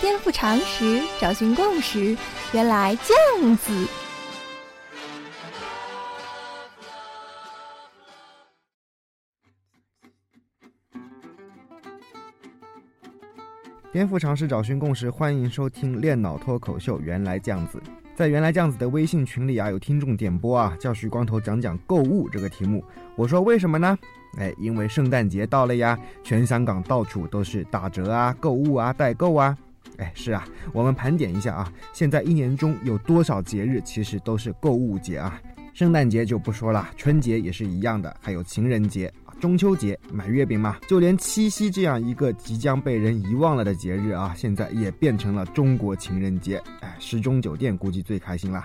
颠覆常识，找寻共识，原来这样子。颠覆常识，找寻共识，欢迎收听练脑脱口秀。原来这样子，在原来这样子的微信群里啊，有听众点播啊，叫徐光头讲讲购物这个题目。我说为什么呢？哎，因为圣诞节到了呀，全香港到处都是打折啊、购物啊、代购啊。哎，是啊，我们盘点一下啊，现在一年中有多少节日其实都是购物节啊？圣诞节就不说了，春节也是一样的，还有情人节。中秋节买月饼嘛，就连七夕这样一个即将被人遗忘了的节日啊，现在也变成了中国情人节。哎，时钟酒店估计最开心了。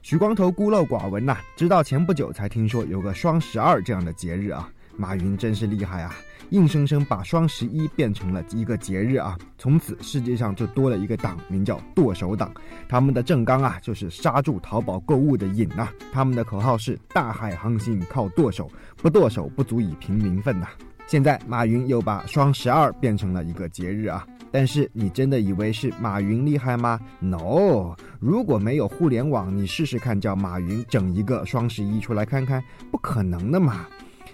许光头孤陋寡闻呐，直到前不久才听说有个双十二这样的节日啊。马云真是厉害啊！硬生生把双十一变成了一个节日啊！从此世界上就多了一个党，名叫剁手党。他们的正纲啊，就是刹住淘宝购物的瘾呐。他们的口号是“大海航行靠剁手，不剁手不足以平民愤”呐。现在马云又把双十二变成了一个节日啊！但是你真的以为是马云厉害吗？No！如果没有互联网，你试试看叫马云整一个双十一出来看看，不可能的嘛！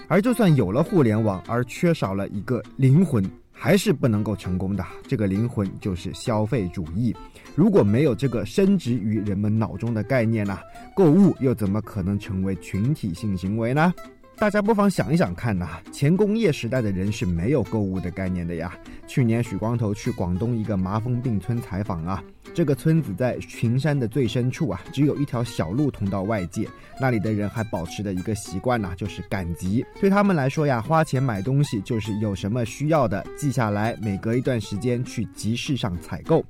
而就算有了互联网，而缺少了一个灵魂，还是不能够成功的。这个灵魂就是消费主义。如果没有这个深植于人们脑中的概念呢，购物又怎么可能成为群体性行为呢？大家不妨想一想看呐，前工业时代的人是没有购物的概念的呀。去年许光头去广东一个麻风病村采访啊，这个村子在群山的最深处啊，只有一条小路通到外界。那里的人还保持着一个习惯呐，就是赶集。对他们来说呀，花钱买东西就是有什么需要的记下来，每隔一段时间去集市上采购。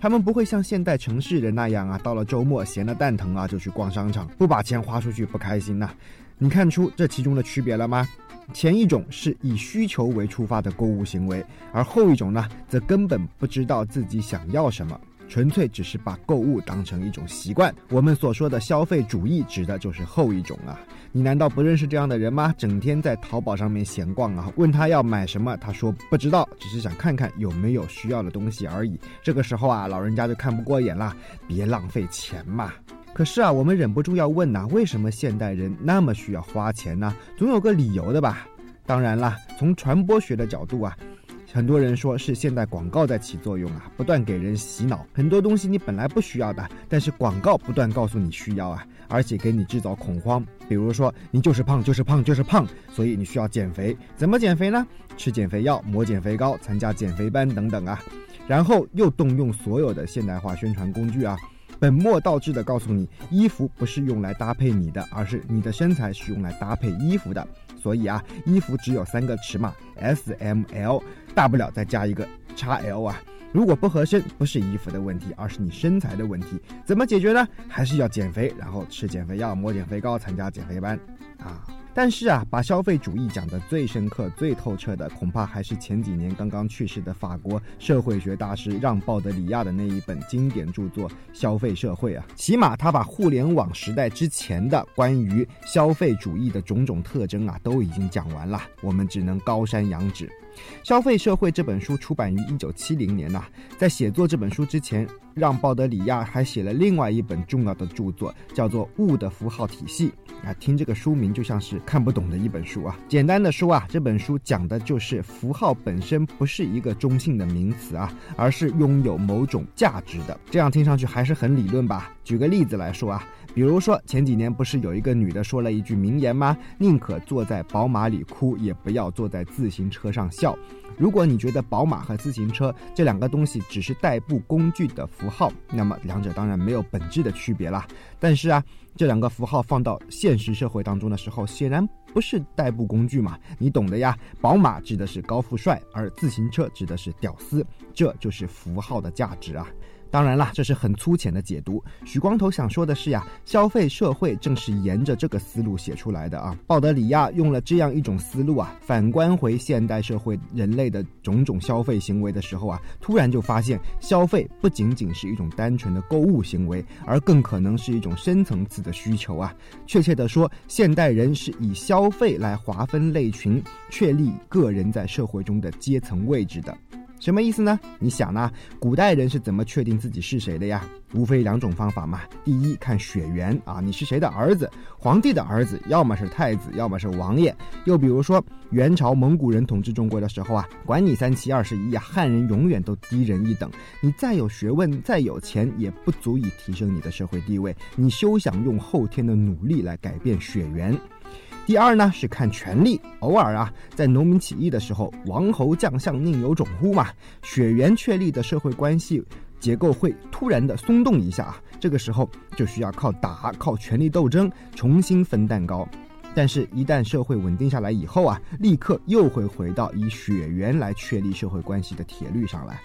他们不会像现代城市人那样啊，到了周末闲得蛋疼啊就去逛商场，不把钱花出去不开心呐。你看出这其中的区别了吗？前一种是以需求为出发的购物行为，而后一种呢，则根本不知道自己想要什么，纯粹只是把购物当成一种习惯。我们所说的消费主义，指的就是后一种啊！你难道不认识这样的人吗？整天在淘宝上面闲逛啊，问他要买什么，他说不知道，只是想看看有没有需要的东西而已。这个时候啊，老人家就看不过眼了，别浪费钱嘛。可是啊，我们忍不住要问呐，为什么现代人那么需要花钱呢？总有个理由的吧？当然啦，从传播学的角度啊，很多人说是现代广告在起作用啊，不断给人洗脑，很多东西你本来不需要的，但是广告不断告诉你需要啊，而且给你制造恐慌。比如说你就是胖，就是胖，就是胖，所以你需要减肥。怎么减肥呢？吃减肥药，抹减肥膏，参加减肥班等等啊，然后又动用所有的现代化宣传工具啊。本末倒置的告诉你，衣服不是用来搭配你的，而是你的身材是用来搭配衣服的。所以啊，衣服只有三个尺码，S、M、L，大不了再加一个 x L 啊。如果不合身，不是衣服的问题，而是你身材的问题。怎么解决呢？还是要减肥，然后吃减肥药，抹减肥膏，参加减肥班，啊。但是啊，把消费主义讲得最深刻、最透彻的，恐怕还是前几年刚刚去世的法国社会学大师让·鲍德里亚的那一本经典著作《消费社会》啊。起码他把互联网时代之前的关于消费主义的种种特征啊，都已经讲完了。我们只能高山仰止。《消费社会》这本书出版于一九七零年呐，在写作这本书之前，让·鲍德里亚还写了另外一本重要的著作，叫做《物的符号体系》啊。听这个书名就像是看不懂的一本书啊。简单的说啊，这本书讲的就是符号本身不是一个中性的名词啊，而是拥有某种价值的。这样听上去还是很理论吧？举个例子来说啊。比如说前几年不是有一个女的说了一句名言吗？宁可坐在宝马里哭，也不要坐在自行车上笑。如果你觉得宝马和自行车这两个东西只是代步工具的符号，那么两者当然没有本质的区别啦。但是啊，这两个符号放到现实社会当中的时候，显然不是代步工具嘛，你懂的呀。宝马指的是高富帅，而自行车指的是屌丝，这就是符号的价值啊。当然啦，这是很粗浅的解读。许光头想说的是呀，消费社会正是沿着这个思路写出来的啊。鲍德里亚用了这样一种思路啊，反观回现代社会人类的种种消费行为的时候啊，突然就发现，消费不仅仅是一种单纯的购物行为，而更可能是一种深层次的需求啊。确切的说，现代人是以消费来划分类群，确立个人在社会中的阶层位置的。什么意思呢？你想呢？古代人是怎么确定自己是谁的呀？无非两种方法嘛。第一，看血缘啊，你是谁的儿子？皇帝的儿子，要么是太子，要么是王爷。又比如说，元朝蒙古人统治中国的时候啊，管你三七二十一啊，汉人永远都低人一等。你再有学问，再有钱，也不足以提升你的社会地位。你休想用后天的努力来改变血缘。第二呢是看权力，偶尔啊，在农民起义的时候，王侯将相宁有种乎嘛？血缘确立的社会关系结构会突然的松动一下啊，这个时候就需要靠打、靠权力斗争重新分蛋糕。但是，一旦社会稳定下来以后啊，立刻又会回到以血缘来确立社会关系的铁律上来。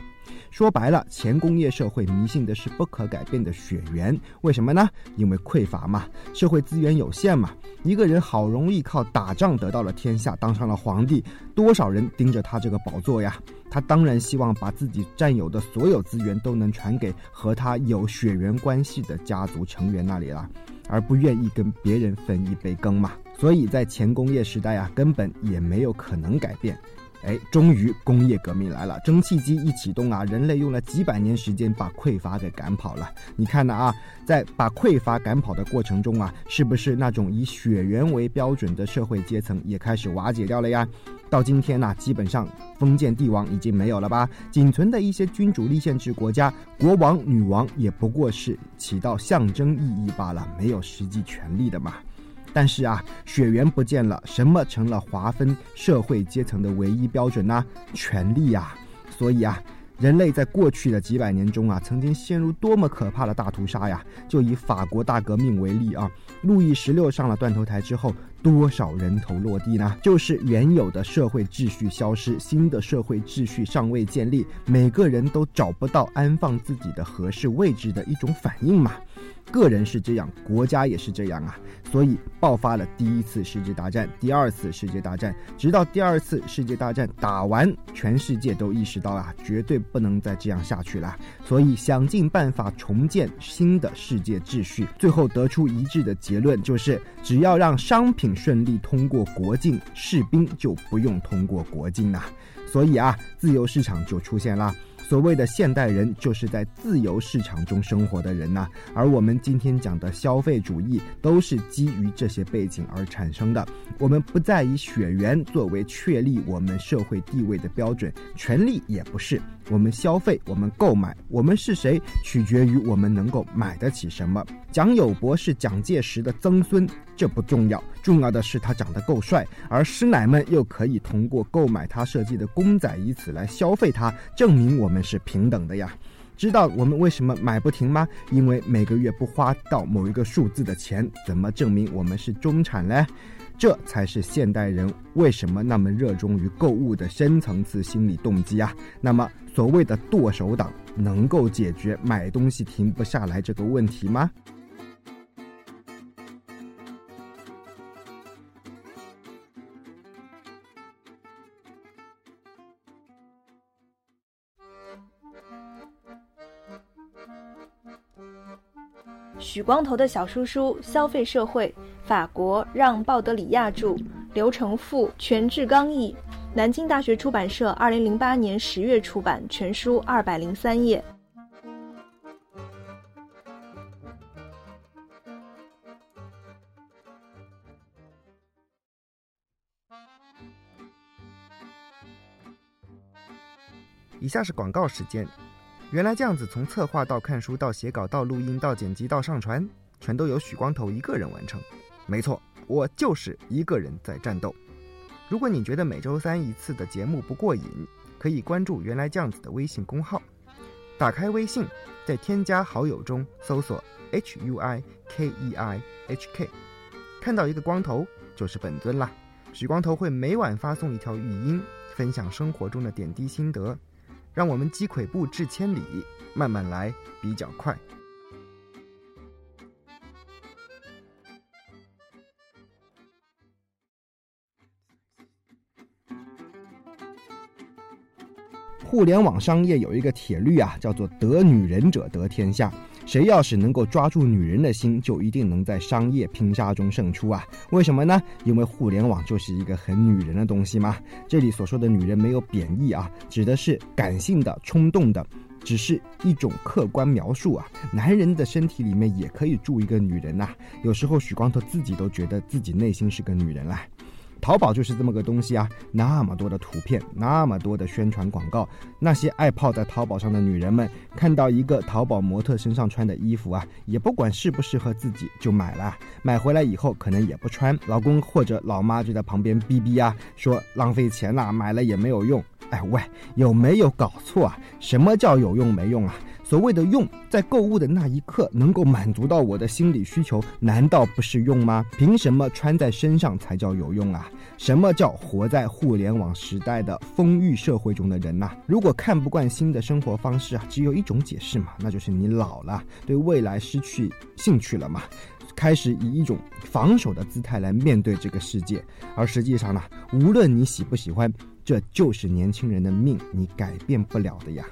说白了，前工业社会迷信的是不可改变的血缘，为什么呢？因为匮乏嘛，社会资源有限嘛。一个人好容易靠打仗得到了天下，当上了皇帝，多少人盯着他这个宝座呀？他当然希望把自己占有的所有资源都能传给和他有血缘关系的家族成员那里了，而不愿意跟别人分一杯羹嘛。所以在前工业时代啊，根本也没有可能改变。哎，终于工业革命来了，蒸汽机一启动啊，人类用了几百年时间把匮乏给赶跑了。你看呢啊，在把匮乏赶跑的过程中啊，是不是那种以血缘为标准的社会阶层也开始瓦解掉了呀？到今天呢，基本上封建帝王已经没有了吧？仅存的一些君主立宪制国家，国王、女王也不过是起到象征意义罢了，没有实际权力的嘛。但是啊，血缘不见了，什么成了划分社会阶层的唯一标准呢？权力呀！所以啊，人类在过去的几百年中啊，曾经陷入多么可怕的大屠杀呀！就以法国大革命为例啊，路易十六上了断头台之后，多少人头落地呢？就是原有的社会秩序消失，新的社会秩序尚未建立，每个人都找不到安放自己的合适位置的一种反应嘛。个人是这样，国家也是这样啊，所以爆发了第一次世界大战、第二次世界大战，直到第二次世界大战打完，全世界都意识到啊，绝对不能再这样下去了，所以想尽办法重建新的世界秩序，最后得出一致的结论，就是只要让商品顺利通过国境，士兵就不用通过国境了，所以啊，自由市场就出现了。所谓的现代人，就是在自由市场中生活的人呐。而我们今天讲的消费主义，都是基于这些背景而产生的。我们不再以血缘作为确立我们社会地位的标准，权利也不是。我们消费，我们购买，我们是谁，取决于我们能够买得起什么。蒋友柏是蒋介石的曾孙，这不重要，重要的是他长得够帅，而师奶们又可以通过购买他设计的公仔，以此来消费他，证明我们是平等的呀。知道我们为什么买不停吗？因为每个月不花到某一个数字的钱，怎么证明我们是中产呢？这才是现代人为什么那么热衷于购物的深层次心理动机啊！那么，所谓的剁手党能够解决买东西停不下来这个问题吗？许光头的小叔叔《消费社会》，法国让·鲍德里亚著，刘成富全志刚译，南京大学出版社二零零八年十月出版，全书二百零三页。以下是广告时间。原来这样子，从策划到看书到写稿到录音到剪辑到上传，全都由许光头一个人完成。没错，我就是一个人在战斗。如果你觉得每周三一次的节目不过瘾，可以关注“原来这样子”的微信公号。打开微信，在添加好友中搜索 “h u i k e i h k”，看到一个光头就是本尊啦。许光头会每晚发送一条语音，分享生活中的点滴心得。让我们积跬步至千里，慢慢来比较快。互联网商业有一个铁律啊，叫做“得女人者得天下”。谁要是能够抓住女人的心，就一定能在商业拼杀中胜出啊！为什么呢？因为互联网就是一个很女人的东西嘛。这里所说的女人没有贬义啊，指的是感性的、冲动的，只是一种客观描述啊。男人的身体里面也可以住一个女人呐。有时候许光头自己都觉得自己内心是个女人啦。淘宝就是这么个东西啊，那么多的图片，那么多的宣传广告，那些爱泡在淘宝上的女人们，看到一个淘宝模特身上穿的衣服啊，也不管适不适合自己就买了，买回来以后可能也不穿，老公或者老妈就在旁边逼逼啊，说浪费钱啦，买了也没有用。哎喂，有没有搞错啊？什么叫有用没用啊？所谓的用，在购物的那一刻能够满足到我的心理需求，难道不是用吗？凭什么穿在身上才叫有用啊？什么叫活在互联网时代的丰裕社会中的人呐？如果看不惯新的生活方式啊，只有一种解释嘛，那就是你老了，对未来失去兴趣了嘛，开始以一种防守的姿态来面对这个世界。而实际上呢，无论你喜不喜欢，这就是年轻人的命，你改变不了的呀。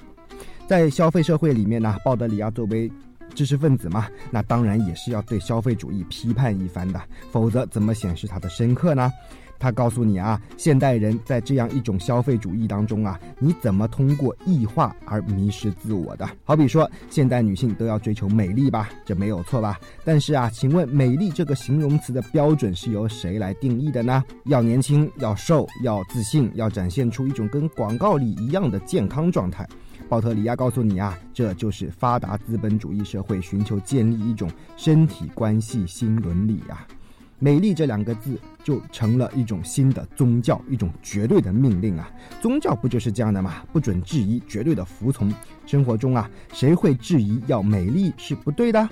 在消费社会里面呢，鲍德里亚作为知识分子嘛，那当然也是要对消费主义批判一番的，否则怎么显示他的深刻呢？他告诉你啊，现代人在这样一种消费主义当中啊，你怎么通过异化而迷失自我的？好比说，现代女性都要追求美丽吧，这没有错吧？但是啊，请问美丽这个形容词的标准是由谁来定义的呢？要年轻，要瘦，要自信，要展现出一种跟广告里一样的健康状态。鲍特里亚告诉你啊，这就是发达资本主义社会寻求建立一种身体关系新伦理啊。美丽这两个字就成了一种新的宗教，一种绝对的命令啊。宗教不就是这样的吗？不准质疑，绝对的服从。生活中啊，谁会质疑要美丽是不对的？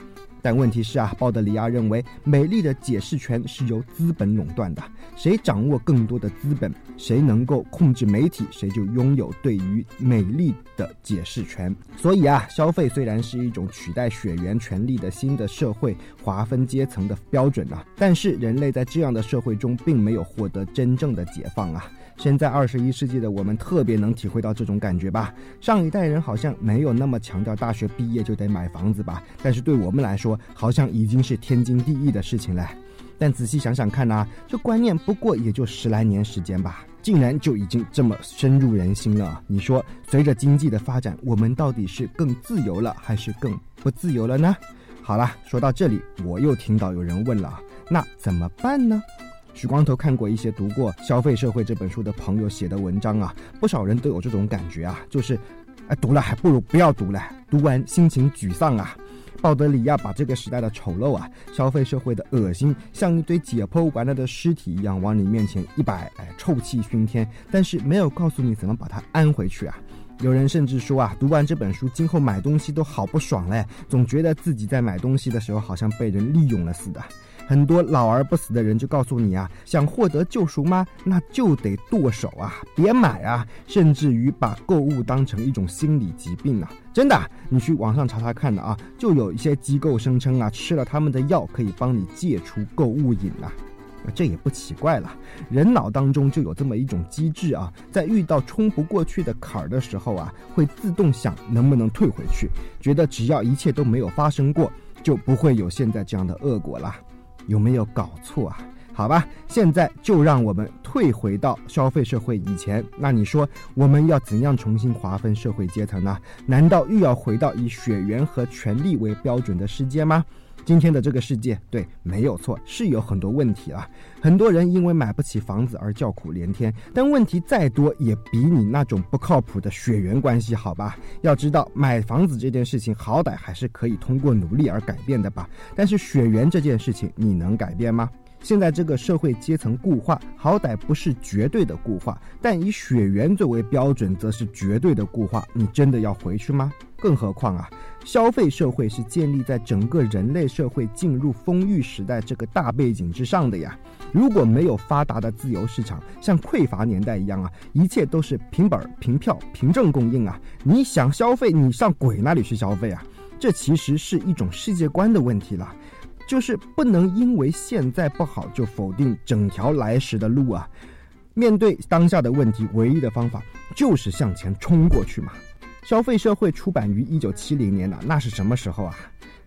但问题是啊，鲍德里亚认为美丽的解释权是由资本垄断的，谁掌握更多的资本，谁能够控制媒体，谁就拥有对于美丽的解释权。所以啊，消费虽然是一种取代血缘权利的新的社会划分阶层的标准啊，但是人类在这样的社会中并没有获得真正的解放啊。现在二十一世纪的我们特别能体会到这种感觉吧？上一代人好像没有那么强调大学毕业就得买房子吧？但是对我们来说，好像已经是天经地义的事情了。但仔细想想看呐，这观念不过也就十来年时间吧，竟然就已经这么深入人心了。你说，随着经济的发展，我们到底是更自由了，还是更不自由了呢？好了，说到这里，我又听到有人问了，那怎么办呢？许光头看过一些读过《消费社会》这本书的朋友写的文章啊，不少人都有这种感觉啊，就是，哎，读了还不如不要读了，读完心情沮丧啊。鲍德里亚把这个时代的丑陋啊，消费社会的恶心，像一堆解剖完了的尸体一样往你面前一摆，哎，臭气熏天，但是没有告诉你怎么把它安回去啊。有人甚至说啊，读完这本书，今后买东西都好不爽嘞，总觉得自己在买东西的时候好像被人利用了似的。很多老而不死的人就告诉你啊，想获得救赎吗？那就得剁手啊，别买啊，甚至于把购物当成一种心理疾病啊！真的，你去网上查查看的啊，就有一些机构声称啊，吃了他们的药可以帮你戒除购物瘾啊，这也不奇怪了，人脑当中就有这么一种机制啊，在遇到冲不过去的坎儿的时候啊，会自动想能不能退回去，觉得只要一切都没有发生过，就不会有现在这样的恶果了。有没有搞错啊？好吧，现在就让我们退回到消费社会以前。那你说我们要怎样重新划分社会阶层呢？难道又要回到以血缘和权力为标准的世界吗？今天的这个世界，对，没有错，是有很多问题啊。很多人因为买不起房子而叫苦连天，但问题再多也比你那种不靠谱的血缘关系好吧？要知道，买房子这件事情好歹还是可以通过努力而改变的吧？但是血缘这件事情，你能改变吗？现在这个社会阶层固化，好歹不是绝对的固化，但以血缘作为标准，则是绝对的固化。你真的要回去吗？更何况啊，消费社会是建立在整个人类社会进入丰裕时代这个大背景之上的呀。如果没有发达的自由市场，像匮乏年代一样啊，一切都是凭本、凭票、凭证供应啊，你想消费，你上鬼那里去消费啊？这其实是一种世界观的问题了，就是不能因为现在不好就否定整条来时的路啊。面对当下的问题，唯一的方法就是向前冲过去嘛。消费社会出版于一九七零年的，那是什么时候啊？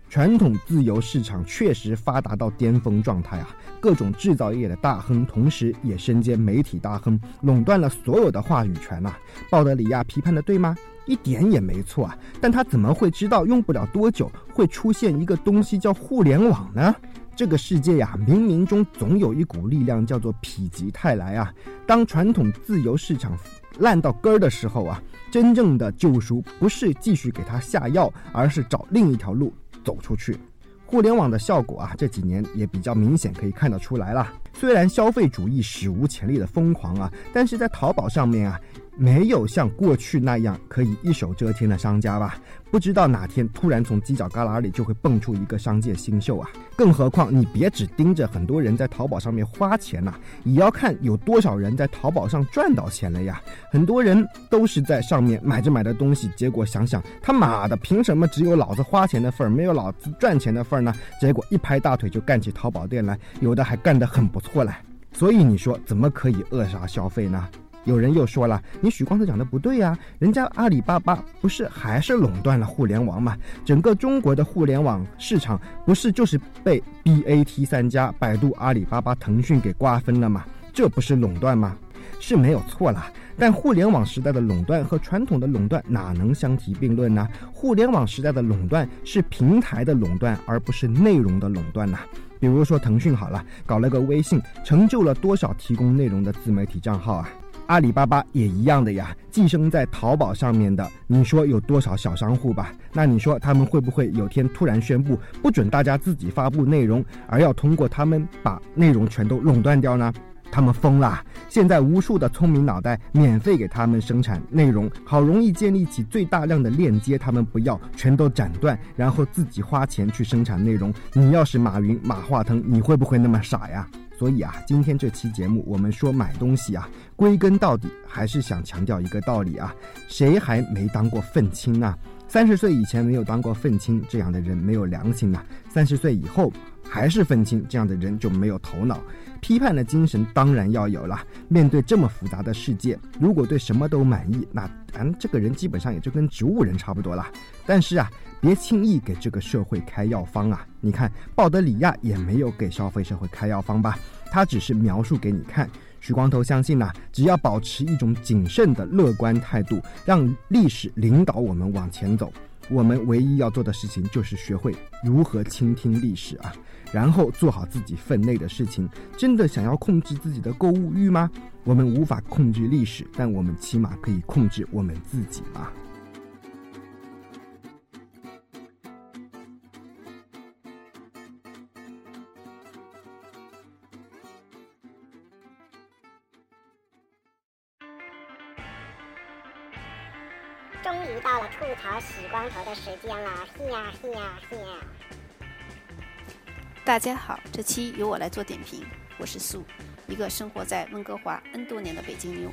传统自由市场确实发达到巅峰状态啊！各种制造业的大亨，同时也身兼媒体大亨，垄断了所有的话语权呐。鲍德里亚批判的对吗？一点也没错啊！但他怎么会知道用不了多久会出现一个东西叫互联网呢？这个世界呀，冥冥中总有一股力量叫做否极泰来啊！当传统自由市场烂到根儿的时候啊，真正的救赎不是继续给他下药，而是找另一条路。走出去，互联网的效果啊，这几年也比较明显，可以看得出来了。虽然消费主义史无前例的疯狂啊，但是在淘宝上面啊。没有像过去那样可以一手遮天的商家吧？不知道哪天突然从犄角旮旯里就会蹦出一个商界新秀啊！更何况你别只盯着很多人在淘宝上面花钱呐，也要看有多少人在淘宝上赚到钱了呀！很多人都是在上面买着买的东西，结果想想他妈的，凭什么只有老子花钱的份儿，没有老子赚钱的份儿呢？结果一拍大腿就干起淘宝店来，有的还干得很不错嘞！所以你说怎么可以扼杀消费呢？有人又说了：“你许光头讲的不对呀，人家阿里巴巴不是还是垄断了互联网吗？整个中国的互联网市场不是就是被 BAT 三家百度、阿里巴巴、腾讯给瓜分了吗？这不是垄断吗？是没有错啦。但互联网时代的垄断和传统的垄断哪能相提并论呢？互联网时代的垄断是平台的垄断，而不是内容的垄断呐。比如说腾讯好了，搞了个微信，成就了多少提供内容的自媒体账号啊？”阿里巴巴也一样的呀，寄生在淘宝上面的，你说有多少小商户吧？那你说他们会不会有天突然宣布不准大家自己发布内容，而要通过他们把内容全都垄断掉呢？他们疯了！现在无数的聪明脑袋免费给他们生产内容，好容易建立起最大量的链接，他们不要，全都斩断，然后自己花钱去生产内容。你要是马云、马化腾，你会不会那么傻呀？所以啊，今天这期节目，我们说买东西啊，归根到底还是想强调一个道理啊：谁还没当过愤青呢？三十岁以前没有当过愤青，这样的人没有良心呐；三十岁以后还是愤青，这样的人就没有头脑。批判的精神当然要有了。面对这么复杂的世界，如果对什么都满意，那咱这个人基本上也就跟植物人差不多了。但是啊。别轻易给这个社会开药方啊！你看，鲍德里亚也没有给消费社会开药方吧？他只是描述给你看。许光头相信呐，只要保持一种谨慎的乐观态度，让历史领导我们往前走，我们唯一要做的事情就是学会如何倾听历史啊，然后做好自己分内的事情。真的想要控制自己的购物欲吗？我们无法控制历史，但我们起码可以控制我们自己嘛。洗光头的时间了，嘿呀嘿呀嘿呀！大家好，这期由我来做点评。我是素，一个生活在温哥华 N 多年的北京妞。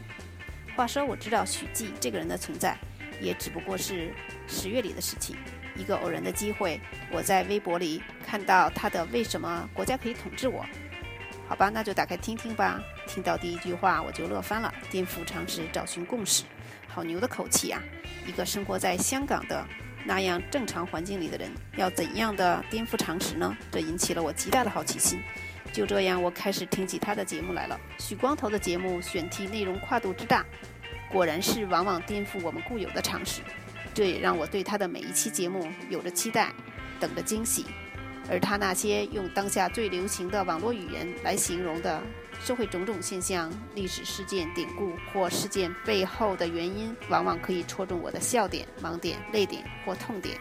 话说，我知道许继这个人的存在，也只不过是十月里的事情。一个偶然的机会，我在微博里看到他的“为什么国家可以统治我”。好吧，那就打开听听吧。听到第一句话，我就乐翻了。颠覆常识，找寻共识。好牛的口气啊！一个生活在香港的那样正常环境里的人，要怎样的颠覆常识呢？这引起了我极大的好奇心。就这样，我开始听起他的节目来了。许光头的节目选题内容跨度之大，果然是往往颠覆我们固有的常识。这也让我对他的每一期节目有着期待，等着惊喜。而他那些用当下最流行的网络语言来形容的。社会种种现象、历史事件典故或事件背后的原因，往往可以戳中我的笑点、盲点、泪点或痛点。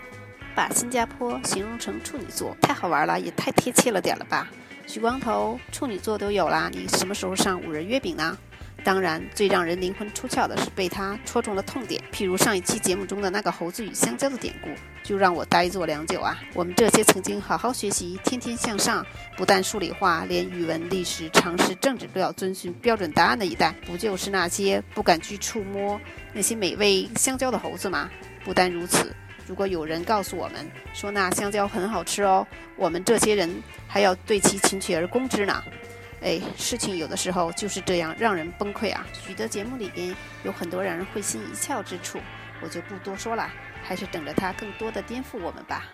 把新加坡形容成处女座，太好玩了，也太贴切了点了吧？许光头，处女座都有啦，你什么时候上五仁月饼呢？当然，最让人灵魂出窍的是被他戳中了痛点，譬如上一期节目中的那个猴子与香蕉的典故，就让我呆坐良久啊！我们这些曾经好好学习、天天向上，不但数理化，连语文、历史、常识、政治都要遵循标准答案的一代，不就是那些不敢去触摸那些美味香蕉的猴子吗？不但如此，如果有人告诉我们说那香蕉很好吃哦，我们这些人还要对其群起而攻之呢。哎，事情有的时候就是这样，让人崩溃啊！许多节目里边有很多让人会心一笑之处，我就不多说了，还是等着他更多的颠覆我们吧。